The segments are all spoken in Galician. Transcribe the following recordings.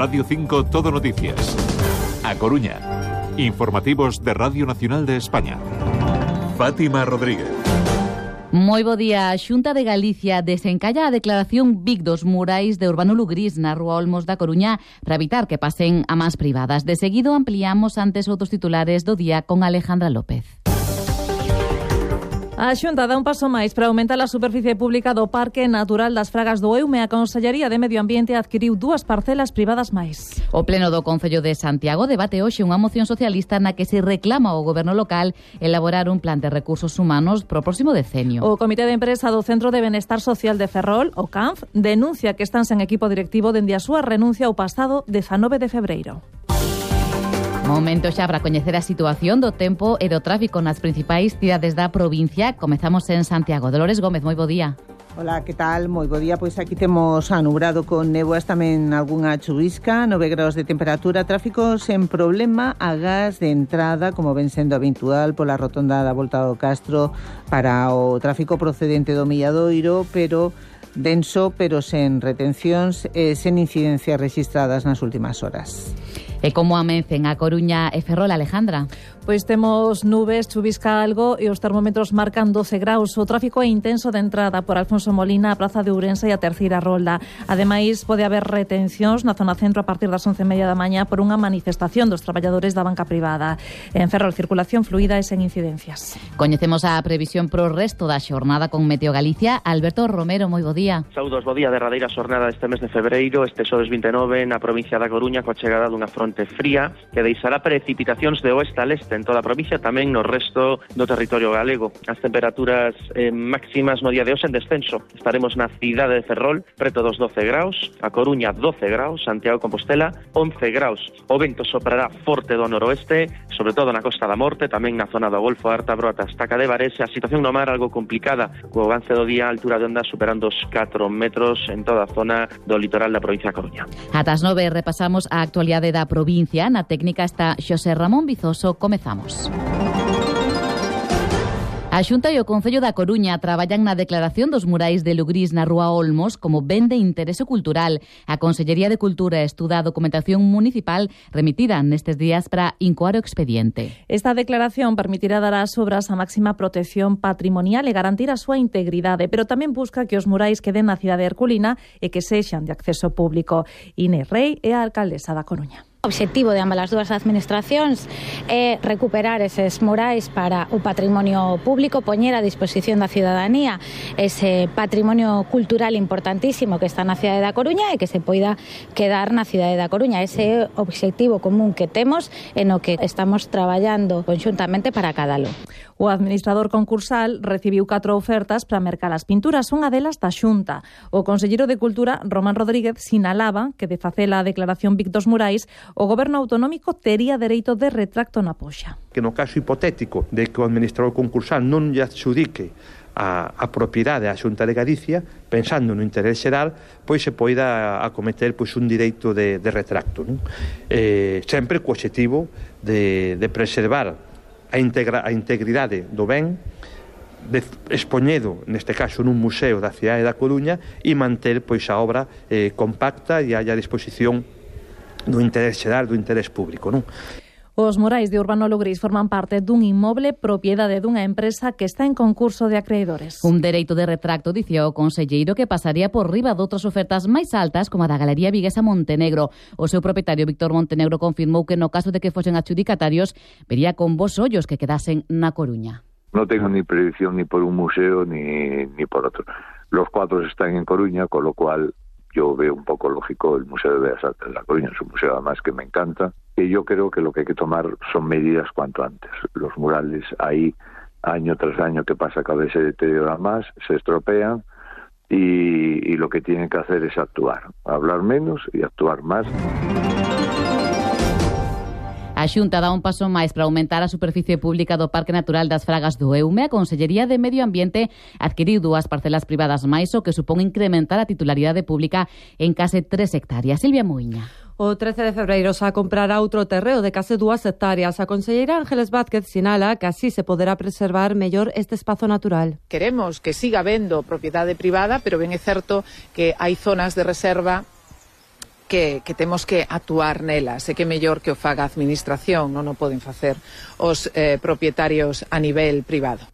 Radio 5 Todo Noticias. A Coruña. Informativos de Radio Nacional de España. Fátima Rodríguez. Moi bo día. A de Galicia desencalla a declaración Big dos Murais de Urbano Lugris na Rúa Olmos da Coruña para evitar que pasen a más privadas. De seguido ampliamos antes outros titulares do día con Alejandra López. A Xunta dá un paso máis para aumentar a superficie pública do Parque Natural das Fragas do Eume. A Consellería de Medio Ambiente adquiriu dúas parcelas privadas máis. O Pleno do Concello de Santiago debate hoxe unha moción socialista na que se reclama ao goberno local elaborar un plan de recursos humanos pro próximo decenio. O Comité de Empresa do Centro de Benestar Social de Ferrol, o CANF, denuncia que están sen equipo directivo dende a súa renuncia o pasado 19 de febreiro. Momento xa para coñecer a situación do tempo e do tráfico nas principais cidades da provincia. Comezamos en Santiago. Dolores Gómez, moi bo día. Ola, que tal? Moi bo día, pois aquí temos anubrado con nevoas tamén algunha chuvisca, 9 graus de temperatura, tráfico sen problema, a gas de entrada, como ven sendo habitual, pola rotonda da Volta do Castro para o tráfico procedente do Milladoiro, pero denso, pero sen retencións e sen incidencias registradas nas últimas horas. E como amencen a Coruña e Ferrol, Alejandra? Pois temos nubes, chuvisca algo e os termómetros marcan 12 graus. O tráfico é intenso de entrada por Alfonso Molina, a Praza de Ourense e a Terceira Rolda. Ademais, pode haber retencións na zona centro a partir das 11:30 da mañá por unha manifestación dos traballadores da banca privada. En Ferrol, circulación fluida e sen incidencias. Coñecemos a previsión pro resto da xornada con Meteo Galicia. Alberto Romero, moi bo día. Saudos, bo día, derradeira xornada deste mes de febreiro, este xoves 29 na provincia da Coruña, coa chegada dunha fronte fría que deixará precipitacións de oeste a leste en toda a provincia, tamén no resto do territorio galego. As temperaturas eh, máximas no día de hoxe en descenso. Estaremos na cidade de Ferrol, preto dos 12 graus, a Coruña 12 graus, Santiago de Compostela 11 graus. O vento soprará forte do noroeste, sobre todo na Costa da Morte, tamén na zona do Golfo Artabro ata Estaca de Bares, a situación no mar algo complicada, co avance do día a altura de onda superando os 4 metros en toda a zona do litoral da provincia de Coruña. Ata as nove repasamos a actualidade da provincia. provincia. Na técnica está Xosé Ramón Bizoso. Comezamos. A Xunta e o Concello da Coruña traballan na declaración dos murais de Lugrís na Rúa Olmos como ben de interese cultural. A Consellería de Cultura estuda a documentación municipal remitida nestes días para incoar o expediente. Esta declaración permitirá dar ás obras a máxima protección patrimonial e garantir a súa integridade, pero tamén busca que os murais queden na cidade herculina e que sexan de acceso público. Inés Rei é a alcaldesa da Coruña. O obxectivo de ambas as dúas administracións é eh, recuperar eses morais para o patrimonio público, poñer a disposición da cidadanía ese patrimonio cultural importantísimo que está na cidade da Coruña e que se poida quedar na cidade da Coruña. Ese é o obxectivo común que temos e no que estamos traballando conxuntamente para cada lo. O administrador concursal recibiu catro ofertas para mercar as pinturas, unha delas da Xunta. O conselleiro de Cultura, Román Rodríguez, sinalaba que de facela a declaración Vic dos Murais, o goberno autonómico tería dereito de retracto na poxa. Que no caso hipotético de que o administrador concursal non lle adxudique a, a propiedade á Xunta de Galicia, pensando no interés xeral, pois se poida acometer pois, un direito de, de retracto. Non? Eh, sempre co objetivo de, de preservar a, integra, a integridade do ben de, expoñedo, neste caso, nun museo da cidade da Coruña e manter pois a obra eh, compacta e haya a disposición do interés xeral, do interés público, non? Os morais de Urbano Lugris forman parte dun inmoble propiedade dunha empresa que está en concurso de acreedores. Un dereito de retracto, dicía o conselleiro, que pasaría por riba de outras ofertas máis altas como a da Galería Viguesa Montenegro. O seu propietario, Víctor Montenegro, confirmou que no caso de que fosen adjudicatarios, vería con vos ollos que quedasen na Coruña. No tengo ni predicción ni por un museo ni, ni por otro. Los cuatro están en Coruña, con lo cual yo veo un poco lógico el Museo de Bellas Artes de La Coruña. Es un museo además que me encanta. Y yo creo que lo que hay que tomar son medidas cuanto antes. Los murales ahí, año tras año que pasa cada vez se deterioran más, se estropean, y, y lo que tienen que hacer es actuar, hablar menos y actuar más. A Xunta dá un paso máis para aumentar a superficie pública do Parque Natural das Fragas do Eume. A Consellería de Medio Ambiente adquiriu dúas parcelas privadas máis, o que supón incrementar a titularidade pública en case 3 hectáreas. Silvia Muiña. O 13 de febreiro xa comprará outro terreo de case dúas hectáreas. A conselleira Ángeles Vázquez sinala que así se poderá preservar mellor este espazo natural. Queremos que siga vendo propiedade privada, pero ben é certo que hai zonas de reserva que, que temos que actuar nelas e que mellor que o faga a administración, non o poden facer os eh, propietarios a nivel privado.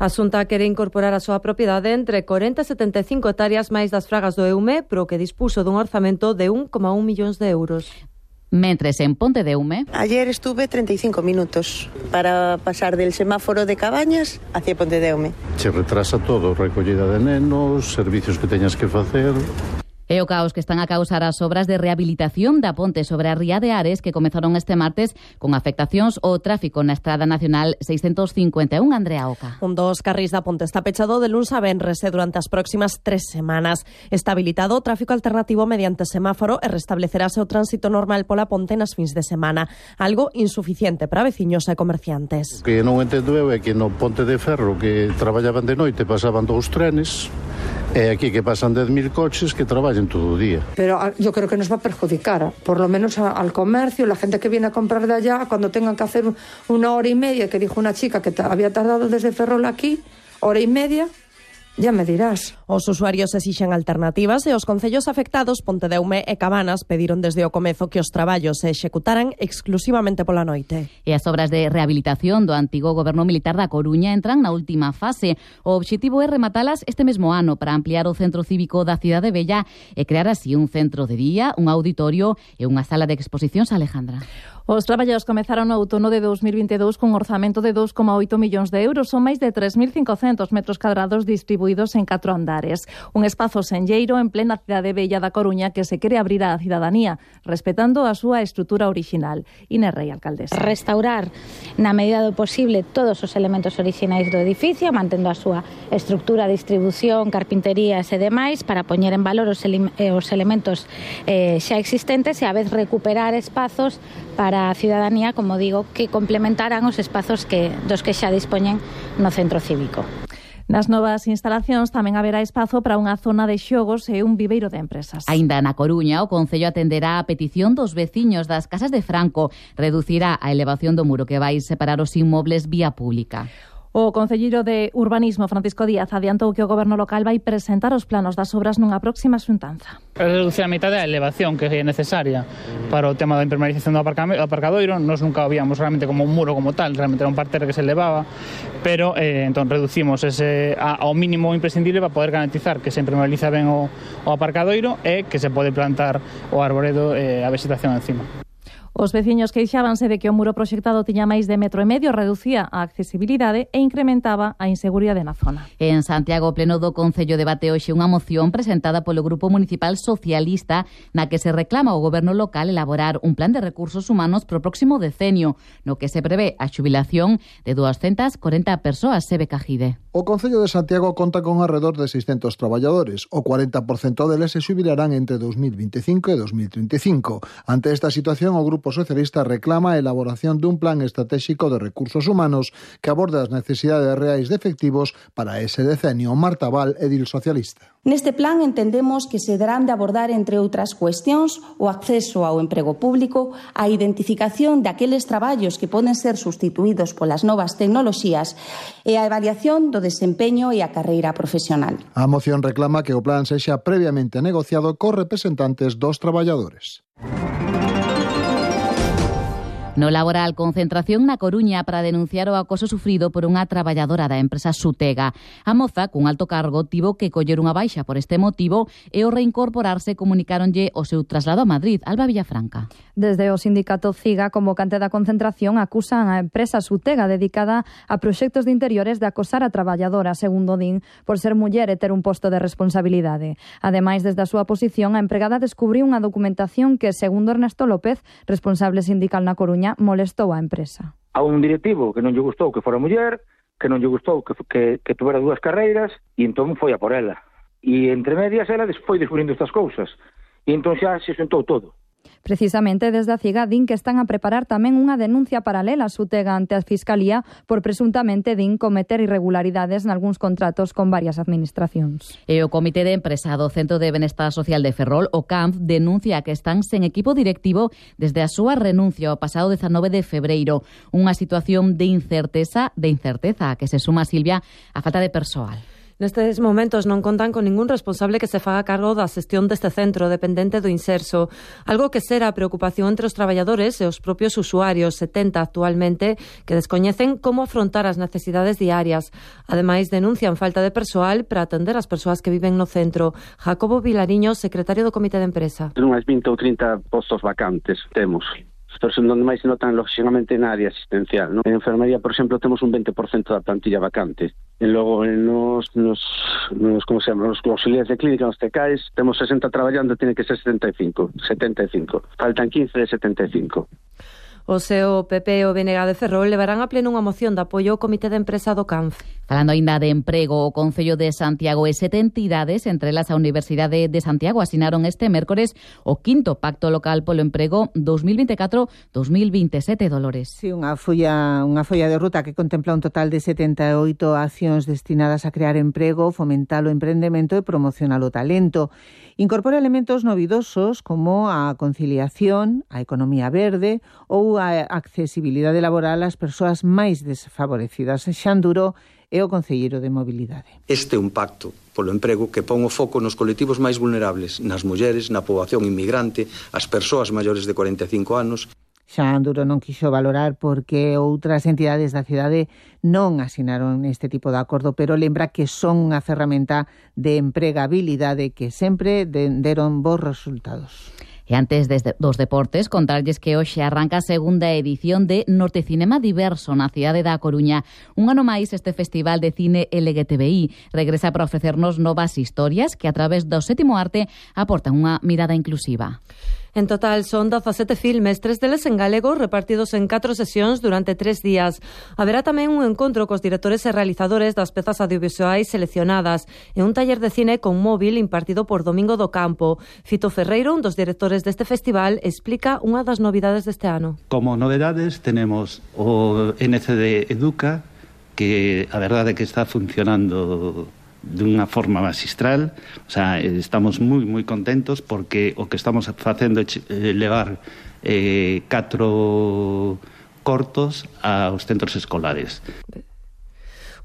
A Xunta quere incorporar a súa propiedade entre 40 e 75 hectáreas máis das fragas do EUME, pro que dispuso dun orzamento de 1,1 millóns de euros. Mentres en Ponte de Ume... Ayer estuve 35 minutos para pasar del semáforo de Cabañas hacia Ponte de Ume. Se retrasa todo, recollida de nenos, servicios que teñas que facer... É o caos que están a causar as obras de rehabilitación da ponte sobre a Ría de Ares que comezaron este martes con afectacións ao tráfico na Estrada Nacional 651 Andrea Oca. Un dos carrís da ponte está pechado de luns a venres e durante as próximas tres semanas. Está habilitado o tráfico alternativo mediante semáforo e restablecerase o tránsito normal pola ponte nas fins de semana. Algo insuficiente para veciños e comerciantes. O que non entendeu é que no ponte de ferro que traballaban de noite pasaban dous trenes e aquí que pasan 10.000 coches que traballan todo o día. Pero ah, yo creo que nos va a perjudicar, por lo menos al comercio, la gente que viene a comprar de allá, cuando tengan que hacer una hora y media, que dijo una chica que había tardado desde Ferrol aquí, hora y media, Ya me dirás. Os usuarios exixen alternativas e os concellos afectados Pontedeume e Cabanas pediron desde o comezo que os traballos se executaran exclusivamente pola noite. E as obras de rehabilitación do antigo goberno militar da Coruña entran na última fase. O obxectivo é rematalas este mesmo ano para ampliar o centro cívico da cidade bella e crear así un centro de día, un auditorio e unha sala de exposicións Alejandra. Os traballos comezaron no outono de 2022 cun orzamento de 2,8 millóns de euros son máis de 3.500 metros cadrados distribuídos en catro andares. Un espazo senlleiro en plena cidade bella da Coruña que se quere abrir á cidadanía, respetando a súa estrutura original. Inés Rey, alcaldesa. Restaurar na medida do posible todos os elementos orixinais do edificio, mantendo a súa estructura, distribución, carpinterías e demais, para poñer en valor os, ele eh, os elementos eh, xa existentes e a vez recuperar espazos para da cidadanía, como digo, que complementaran os espazos que dos que xa dispoñen no centro cívico. Nas novas instalacións tamén haberá espazo para unha zona de xogos e un viveiro de empresas. Aínda na Coruña, o Concello atenderá a petición dos veciños das casas de Franco. Reducirá a elevación do muro que vai separar os inmobles vía pública. O Concelleiro de Urbanismo, Francisco Díaz, adiantou que o Goberno local vai presentar os planos das obras nunha próxima xuntanza. Reducir a mitad da elevación que é necesaria para o tema da impermeabilización do aparcadoiro. Nos nunca o víamos realmente como un muro como tal, realmente era un parterre que se elevaba, pero eh, entón reducimos ese a, ao mínimo imprescindible para poder garantizar que se impermeabiliza ben o, o aparcadoiro e que se pode plantar o arboredo e eh, a vegetación encima. Os veciños queixábanse de que o muro proxectado tiña máis de metro e medio, reducía a accesibilidade e incrementaba a inseguridade na zona. En Santiago, o pleno do Concello debate hoxe unha moción presentada polo Grupo Municipal Socialista na que se reclama ao goberno local elaborar un plan de recursos humanos pro próximo decenio, no que se prevé a xubilación de 240 persoas sebe Cajide. O Concello de Santiago conta con alrededor de 600 traballadores, o 40% deles se xubilarán entre 2025 e 2035. Ante esta situación, o Grupo Grupo Socialista reclama a elaboración dun plan estratégico de recursos humanos que aborde as necesidades reais de efectivos para ese decenio. Marta Val, edil socialista. Neste plan entendemos que se darán de abordar, entre outras cuestións, o acceso ao emprego público, a identificación daqueles traballos que poden ser sustituídos polas novas tecnoloxías e a avaliación do desempeño e a carreira profesional. A moción reclama que o plan sexa previamente negociado co representantes dos traballadores. No laboral, concentración na Coruña para denunciar o acoso sufrido por unha traballadora da empresa Sutega. A moza, cun alto cargo, tivo que coller unha baixa por este motivo e ao reincorporarse comunicáronlle o seu traslado a Madrid, Alba Villafranca. Desde o sindicato CIGA, convocante da concentración, acusan a empresa Sutega dedicada a proxectos de interiores de acosar a traballadora, segundo din, por ser muller e ter un posto de responsabilidade. Ademais, desde a súa posición, a empregada descubriu unha documentación que, segundo Ernesto López, responsable sindical na Coruña, Coruña molestou a empresa. A un directivo que non lle gustou que fora muller, que non lle gustou que, que, que tuvera dúas carreiras, e entón foi a por ela. E entre medias ela foi descubrindo estas cousas. E entón xa se sentou todo. Precisamente desde a CIGA din que están a preparar tamén unha denuncia paralela a Sutega ante a Fiscalía por presuntamente din cometer irregularidades nalgúns contratos con varias administracións. E o Comité de Empresa do Centro de Benestar Social de Ferrol, o CAMF, denuncia que están sen equipo directivo desde a súa renuncia o pasado 19 de febreiro. Unha situación de incerteza, de incerteza que se suma, Silvia, a falta de persoal. Nestes momentos non contan con ningún responsable que se faga cargo da xestión deste centro dependente do Inserso, algo que será a preocupación entre os traballadores e os propios usuarios, 70 actualmente, que descoñecen como afrontar as necesidades diarias. Ademais, denuncian falta de persoal para atender as persoas que viven no centro. Jacobo Vilariño, secretario do Comité de Empresa. Unhas 20 ou 30 postos vacantes temos sectores en donde máis se notan lógicamente na área asistencial. Non? En enfermería, por exemplo, temos un 20% da plantilla vacante. E logo eh, nos, nos, nos como se chama, nos auxiliares de clínica, nos TECAIs, temos 60 traballando, tiene que ser 75, 75. Faltan 15 de 75. O SEO, PP e o BNG de Ferrol levarán a pleno unha moción de apoio ao Comité de Empresa do CANF. Falando ainda de emprego, o Concello de Santiago e sete entidades, entre elas a Universidade de Santiago, asinaron este mércores o quinto Pacto Local polo Emprego 2024-2027, Dolores. Sí, unha folla, unha folla de ruta que contempla un total de 78 accións destinadas a crear emprego, fomentar o emprendemento e promocionar o talento. Incorpora elementos novidosos como a conciliación, a economía verde ou a accesibilidade laboral ás persoas máis desfavorecidas. Xanduro é o Concelleiro de Mobilidade. Este é un pacto polo emprego que pon o foco nos colectivos máis vulnerables, nas mulleres, na poboación inmigrante, as persoas maiores de 45 anos. Xa Anduro non quixo valorar porque outras entidades da cidade non asinaron este tipo de acordo, pero lembra que son unha ferramenta de empregabilidade que sempre denderon bons resultados. E antes desde dos deportes, contarlles que hoxe arranca a segunda edición de Norte Cinema Diverso na cidade da Coruña. Un ano máis este festival de cine LGTBI regresa para ofrecernos novas historias que a través do sétimo arte aportan unha mirada inclusiva. En total son 17 filmes, tres deles en galego, repartidos en catro sesións durante tres días. Haberá tamén un encontro cos directores e realizadores das pezas audiovisuais seleccionadas e un taller de cine con móvil impartido por Domingo do Campo. Fito Ferreiro, un dos directores deste festival, explica unha das novidades deste ano. Como novedades tenemos o NCD Educa, que a verdade é que está funcionando dunha forma magistral, o sea, eh, estamos moi moi contentos porque o que estamos facendo é eh, levar eh catro cortos aos centros escolares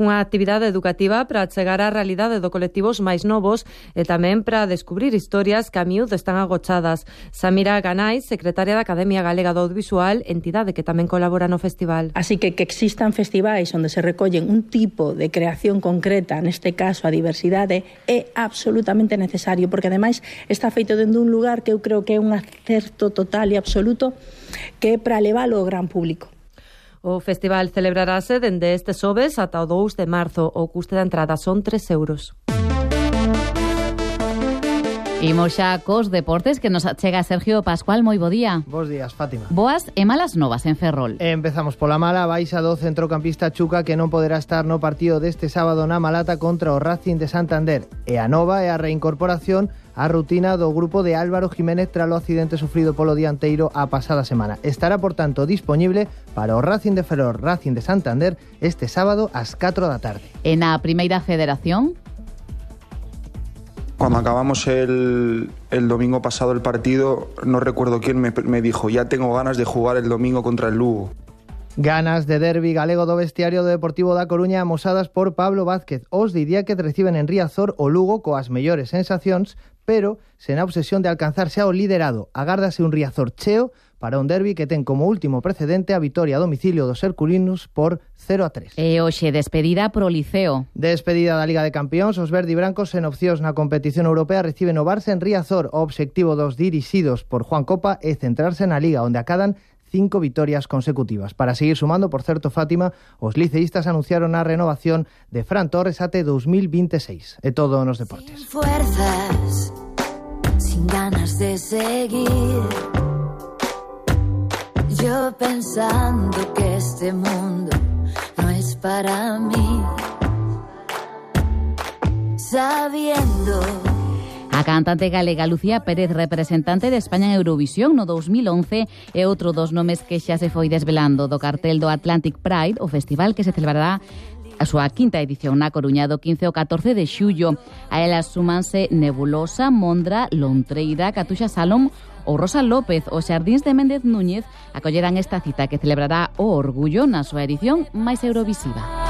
unha actividade educativa para chegar á realidade do colectivos máis novos e tamén para descubrir historias que a miúdo están agochadas. Samira Ganai, secretaria da Academia Galega do Audiovisual, entidade que tamén colabora no festival. Así que que existan festivais onde se recollen un tipo de creación concreta, neste caso a diversidade, é absolutamente necesario, porque ademais está feito dende un lugar que eu creo que é un acerto total e absoluto que é para leválo ao gran público. O festival celebrarase dende este xoves ata o 2 de marzo. O custe da entrada son 3 euros. Imos xa cos deportes que nos chega Sergio Pascual, moi bo día. Bos días, Fátima. Boas e malas novas en Ferrol. Empezamos pola mala, baixa do centrocampista Chuca que non poderá estar no partido deste sábado na Malata contra o Racing de Santander. E a nova é a reincorporación a rutina do grupo de Álvaro Jiménez tras o accidente sufrido polo dianteiro a pasada semana. Estará, por tanto, disponible para o Racing de Ferrol Racing de Santander este sábado ás 4 da tarde. En a Primeira Federación, Cuando acabamos el, el, domingo pasado el partido, no recuerdo quién me, me dijo, ya tengo ganas de jugar el domingo contra el Lugo. Ganas de derbi galego do vestiario do Deportivo da Coruña amosadas por Pablo Vázquez. Os diría que reciben en Riazor o Lugo coas mellores sensacións, pero sen a obsesión de alcanzarse ao liderado. Agárdase un Riazor cheo para un derbi que ten como último precedente a vitoria a domicilio dos herculinos por 0 a 3. E hoxe despedida pro Liceo. Despedida da Liga de Campeóns, os verdi brancos en opcións na competición europea reciben o Barça en Riazor. O obxectivo dos dirixidos por Juan Copa é centrarse na Liga, onde acadan cinco vitorias consecutivas. Para seguir sumando, por certo, Fátima, os liceístas anunciaron a renovación de Fran Torres ate 2026. E todo nos deportes. Sin fuerzas, sin ganas de seguir. Yo pensando que este mundo no es para mí. Sabiendo A cantante galega Lucía Pérez, representante de España en Eurovisión no 2011, é outro dos nomes que xa se foi desvelando do cartel do Atlantic Pride, o festival que se celebrará a súa quinta edición na Coruña do 15 ao 14 de xullo. A elas súmanse Nebulosa, Mondra, Lontreira, Catuxa Salom ou Rosa López os Xardíns de Méndez Núñez acollerán esta cita que celebrará o orgullo na súa edición máis eurovisiva.